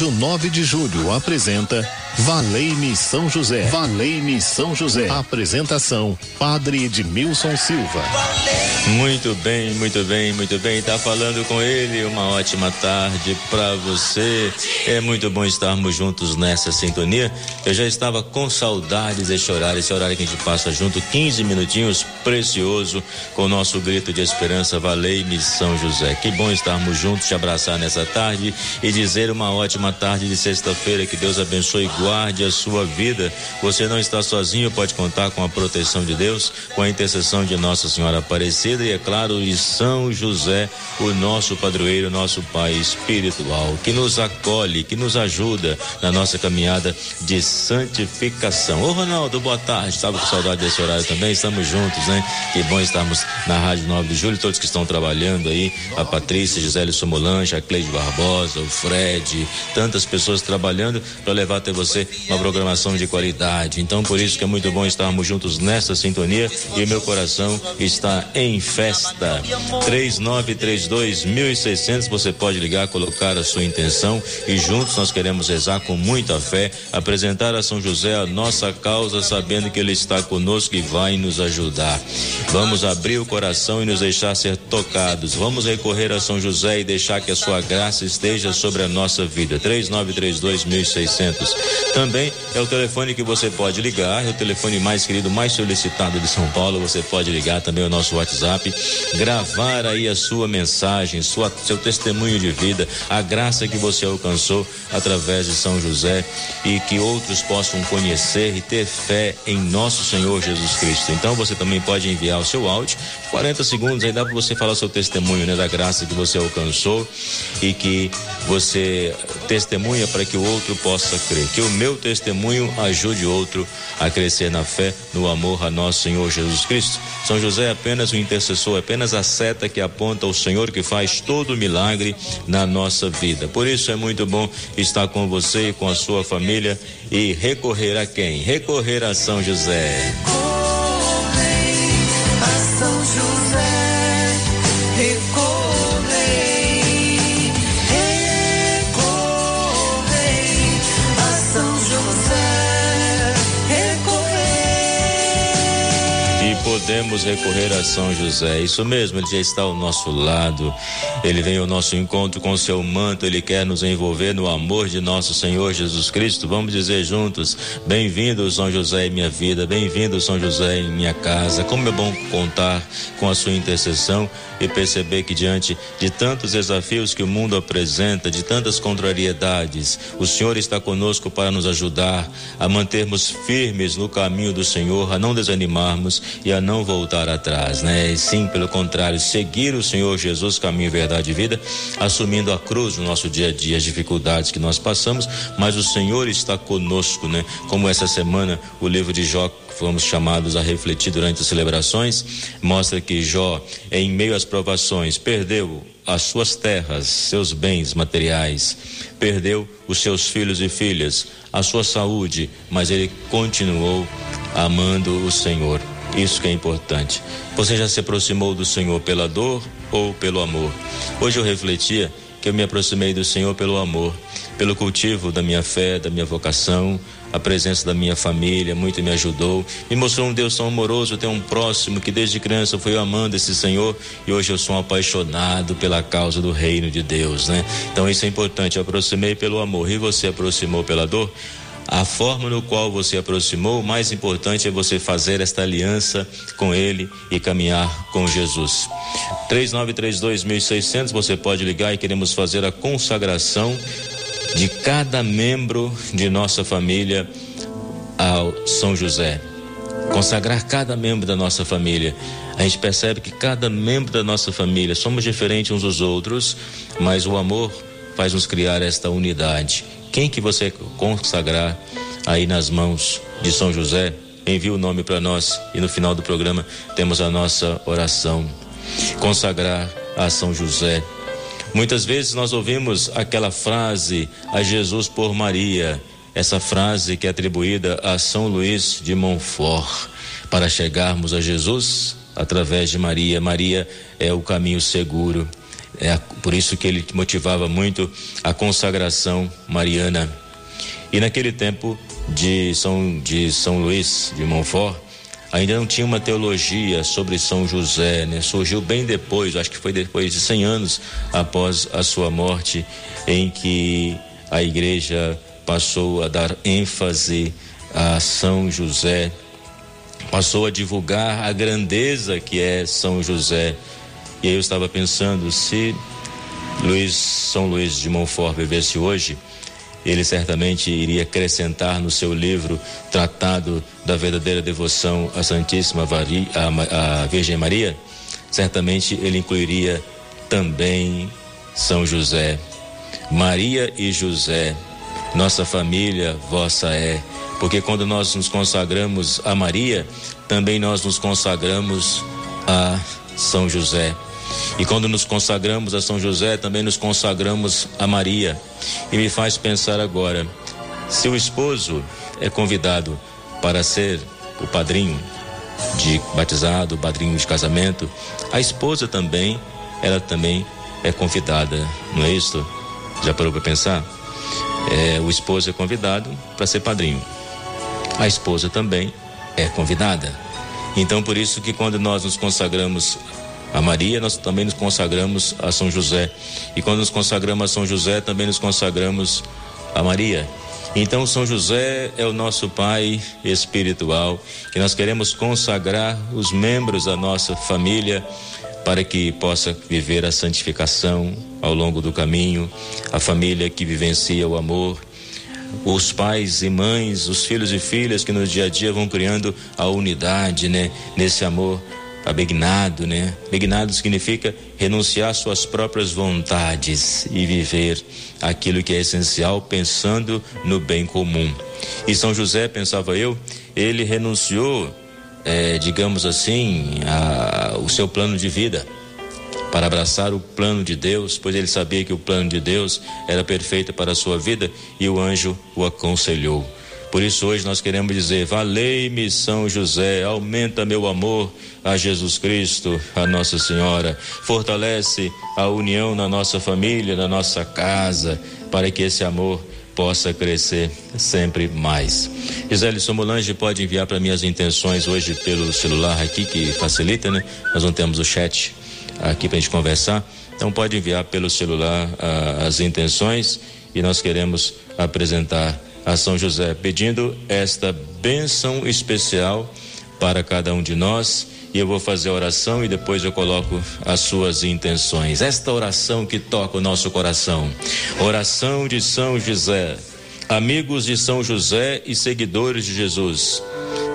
Rádio 9 de Julho apresenta Valei-me São José. Valei-me São José. Apresentação: Padre Edmilson Silva. Muito bem, muito bem, muito bem. Tá falando com ele. Uma ótima tarde para você. É muito bom estarmos juntos nessa sintonia. Eu já estava com saudades desse horário, esse horário que a gente passa junto, 15 minutinhos precioso com o nosso grito de esperança. Valei-me São José. Que bom estarmos juntos, te abraçar nessa tarde e dizer uma ótima tarde de sexta-feira. Que Deus abençoe e guarde a sua vida. Você não está sozinho, pode contar com a proteção de Deus, com a intercessão de Nossa Senhora Aparecida e, é claro, de São José, o nosso padroeiro, nosso Pai espiritual, que nos acolhe, que nos ajuda na nossa caminhada de santificação. Ô Ronaldo, boa tarde. Estava com saudade desse horário também. Estamos juntos, né? Que bom estarmos na Rádio 9 de Julho, todos que estão trabalhando aí, a Patrícia, Gisele Somolange, a Cleide Barbosa, o Fred, tantas pessoas trabalhando para levar até você uma programação de qualidade. Então, por isso que é muito bom estarmos juntos nessa sintonia e meu coração está em festa. 3932 1600, você pode ligar, colocar a sua intenção e juntos nós queremos rezar com muita fé, apresentar a São José a nossa causa, sabendo que ele está conosco e vai nos ajudar. Vamos abrir o coração e nos deixar ser tocados. Vamos recorrer a São José e deixar que a sua graça esteja sobre a nossa vida. 3932 1600. Também é o telefone que você pode ligar, é o telefone mais querido, mais solicitado de São Paulo. Você pode ligar também o nosso WhatsApp, gravar aí a sua mensagem, sua, seu testemunho de vida, a graça que você alcançou através de São José e que outros possam conhecer e ter fé em nosso Senhor Jesus Cristo. Então você também pode enviar o seu áudio, 40 segundos aí dá para você falar o seu testemunho, né, da graça que você alcançou e que você testemunha para que o outro possa crer. Que o meu testemunho ajude outro a crescer na fé, no amor a nosso Senhor Jesus Cristo. São José é apenas o intercessor, é apenas a seta que aponta ao Senhor que faz todo o milagre na nossa vida. Por isso é muito bom estar com você e com a sua família e recorrer a quem? Recorrer a São José. Recorrei a São José, podemos recorrer a São José. Isso mesmo, ele já está ao nosso lado. Ele vem ao nosso encontro com seu manto, ele quer nos envolver no amor de nosso Senhor Jesus Cristo. Vamos dizer juntos: Bem-vindo, São José, em minha vida, bem-vindo, São José, em minha casa. Como é bom contar com a sua intercessão e perceber que, diante de tantos desafios que o mundo apresenta, de tantas contrariedades, o Senhor está conosco para nos ajudar a mantermos firmes no caminho do Senhor, a não desanimarmos e a não voltar atrás, né? E sim, pelo contrário, seguir o Senhor Jesus, caminho, verdade e vida, assumindo a cruz no nosso dia a dia, as dificuldades que nós passamos, mas o Senhor está conosco, né? Como essa semana o livro de Jó fomos chamados a refletir durante as celebrações, mostra que Jó, em meio às provações, perdeu as suas terras, seus bens materiais, perdeu os seus filhos e filhas, a sua saúde, mas ele continuou amando o Senhor. Isso que é importante. Você já se aproximou do Senhor pela dor ou pelo amor? Hoje eu refletia que eu me aproximei do Senhor pelo amor, pelo cultivo da minha fé, da minha vocação, a presença da minha família, muito me ajudou. Me mostrou um Deus tão amoroso, tem um próximo que desde criança foi amando esse Senhor e hoje eu sou um apaixonado pela causa do reino de Deus, né? Então isso é importante. Eu aproximei pelo amor e você aproximou pela dor. A forma no qual você aproximou, o mais importante é você fazer esta aliança com Ele e caminhar com Jesus. 3932.600, você pode ligar e queremos fazer a consagração de cada membro de nossa família ao São José. Consagrar cada membro da nossa família. A gente percebe que cada membro da nossa família somos diferentes uns dos outros, mas o amor faz nos criar esta unidade. Quem que você consagrar aí nas mãos de São José, envie o nome para nós e no final do programa temos a nossa oração. Consagrar a São José. Muitas vezes nós ouvimos aquela frase a Jesus por Maria, essa frase que é atribuída a São Luís de Montfort. Para chegarmos a Jesus através de Maria, Maria é o caminho seguro. É por isso que ele motivava muito a consagração mariana. E naquele tempo de São, de São Luís de Montfort, ainda não tinha uma teologia sobre São José, né? Surgiu bem depois, acho que foi depois de 100 anos após a sua morte, em que a igreja passou a dar ênfase a São José, passou a divulgar a grandeza que é São José. E aí eu estava pensando, se Luiz, São Luís de Montfort vivesse hoje, ele certamente iria acrescentar no seu livro Tratado da Verdadeira Devoção à Santíssima Vari, a, a Virgem Maria, certamente ele incluiria também São José. Maria e José, nossa família vossa é, porque quando nós nos consagramos a Maria, também nós nos consagramos a São José. E quando nos consagramos a São José, também nos consagramos a Maria. E me faz pensar agora: se o esposo é convidado para ser o padrinho de batizado, padrinho de casamento, a esposa também, ela também é convidada, não é isso? Já parou para pensar? É, o esposo é convidado para ser padrinho. A esposa também é convidada. Então, por isso que quando nós nos consagramos a Maria, nós também nos consagramos a São José. E quando nos consagramos a São José, também nos consagramos a Maria. Então, São José é o nosso Pai espiritual, que nós queremos consagrar os membros da nossa família para que possa viver a santificação ao longo do caminho, a família que vivencia o amor, os pais e mães, os filhos e filhas que no dia a dia vão criando a unidade, né, nesse amor abegnado, né? Abegnado significa renunciar suas próprias vontades e viver aquilo que é essencial pensando no bem comum. E São José, pensava eu, ele renunciou, é, digamos assim, a, o seu plano de vida para abraçar o plano de Deus, pois ele sabia que o plano de Deus era perfeito para a sua vida e o anjo o aconselhou. Por isso hoje nós queremos dizer: valei-me São José, aumenta meu amor a Jesus Cristo, a Nossa Senhora, fortalece a união na nossa família, na nossa casa, para que esse amor possa crescer sempre mais. Gisele Somolange pode enviar para mim as intenções hoje pelo celular aqui, que facilita, né? Nós não temos o chat aqui para a gente conversar. Então pode enviar pelo celular ah, as intenções e nós queremos apresentar a São José, pedindo esta bênção especial para cada um de nós. E eu vou fazer a oração e depois eu coloco as suas intenções. Esta oração que toca o nosso coração. Oração de São José. Amigos de São José e seguidores de Jesus.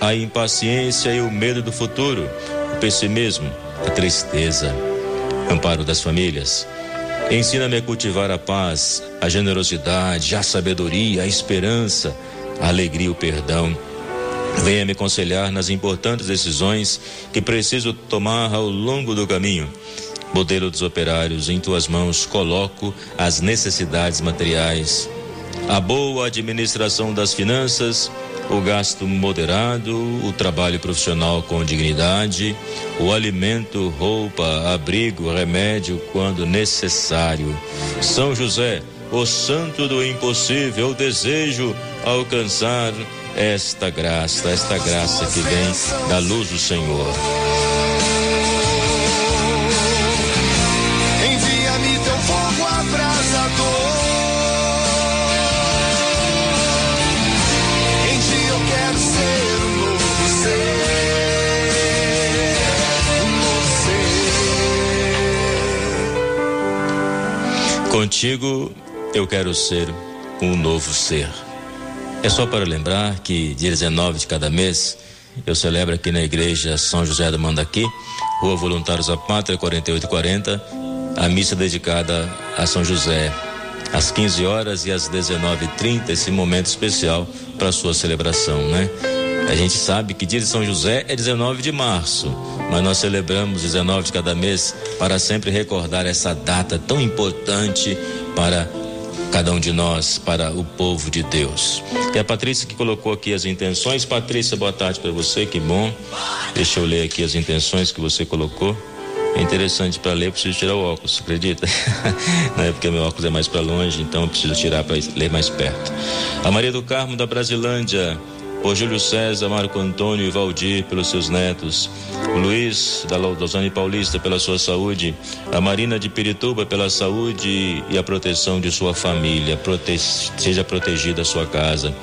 a impaciência e o medo do futuro, o pessimismo, a tristeza. Amparo das famílias. Ensina-me a cultivar a paz, a generosidade, a sabedoria, a esperança, a alegria e o perdão. Venha me aconselhar nas importantes decisões que preciso tomar ao longo do caminho. Modelo dos operários, em tuas mãos coloco as necessidades materiais, a boa administração das finanças, o gasto moderado, o trabalho profissional com dignidade, o alimento, roupa, abrigo, remédio quando necessário. São José, o santo do impossível, eu desejo alcançar esta graça, esta graça que vem da luz do Senhor. Contigo eu quero ser um novo ser. É só para lembrar que dia 19 de cada mês eu celebro aqui na igreja São José do Mandaqui, Rua Voluntários da Pátria 4840, a missa dedicada a São José, às 15 horas e às 19h30, esse momento especial para sua celebração, né? A gente sabe que dia de São José é 19 de março, mas nós celebramos 19 de cada mês para sempre recordar essa data tão importante para cada um de nós, para o povo de Deus. É a Patrícia que colocou aqui as intenções. Patrícia, boa tarde para você, que bom. Deixa eu ler aqui as intenções que você colocou. É interessante para ler, eu preciso tirar o óculos, acredita? Não é porque meu óculos é mais para longe, então eu preciso tirar para ler mais perto. A Maria do Carmo da Brasilândia, por Júlio César, Marco Antônio e Valdir pelos seus netos, o Luiz da Lausanne Paulista pela sua saúde, a Marina de Pirituba pela saúde e a proteção de sua família, Prote seja protegida a sua casa.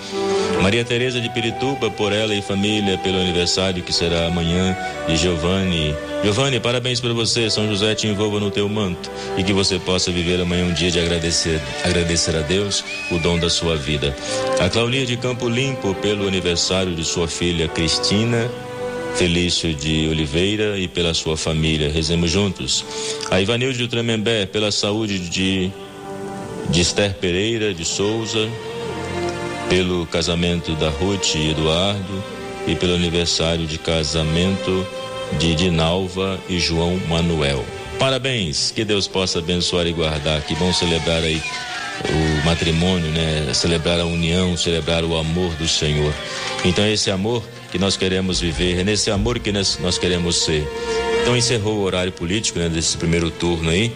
Maria Tereza de Pirituba, por ela e família, pelo aniversário que será amanhã de Giovanni. Giovanni, parabéns para você. São José te envolva no teu manto e que você possa viver amanhã um dia de agradecer, agradecer a Deus o dom da sua vida. A Claudia de Campo Limpo, pelo aniversário de sua filha Cristina. Felício de Oliveira e pela sua família. Rezemos juntos. A Ivanilde de Tremembé, pela saúde de, de Esther Pereira de Souza, pelo casamento da Ruth e Eduardo e pelo aniversário de casamento de Dinalva e João Manuel. Parabéns, que Deus possa abençoar e guardar. Que bom celebrar aí o matrimônio, né? Celebrar a união, celebrar o amor do Senhor. Então esse amor que nós queremos viver, é nesse amor que nós, queremos ser. Então encerrou o horário político, né, desse primeiro turno aí.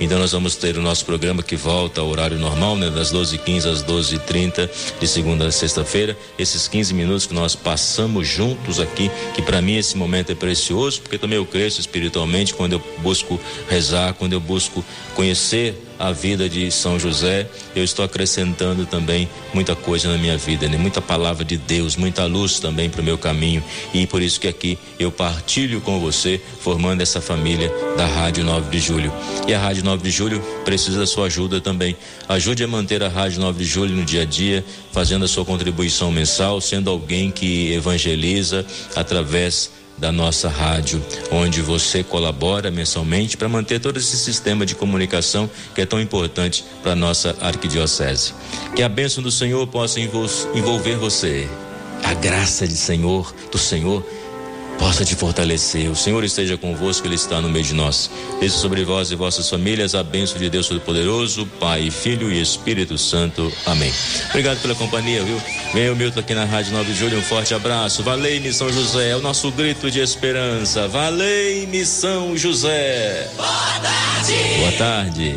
Então nós vamos ter o nosso programa que volta ao horário normal, né, das 12h15 às 12h30, de segunda a sexta-feira. Esses 15 minutos que nós passamos juntos aqui, que para mim esse momento é precioso, porque também eu cresço espiritualmente quando eu busco rezar, quando eu busco conhecer a vida de São José, eu estou acrescentando também muita coisa na minha vida, né? muita palavra de Deus, muita luz também para o meu caminho. E por isso que aqui eu partilho com você, formando essa família da Rádio 9 de Julho. E a Rádio 9 de Julho precisa da sua ajuda também. Ajude a manter a Rádio 9 de Julho no dia a dia, fazendo a sua contribuição mensal, sendo alguém que evangeliza através da nossa rádio, onde você colabora mensalmente para manter todo esse sistema de comunicação que é tão importante para a nossa arquidiocese. Que a bênção do Senhor possa envolver você. A graça de Senhor, do Senhor possa te fortalecer. O Senhor esteja convosco, Ele está no meio de nós. Desça sobre vós e vossas famílias a bênção de Deus Todo-Poderoso, Pai, Filho e Espírito Santo. Amém. Obrigado pela companhia, viu? Vem o Milton aqui na Rádio 9 de Julho, um forte abraço. Valei-me São José, é o nosso grito de esperança. Valei-me São José. Boa tarde. Boa tarde.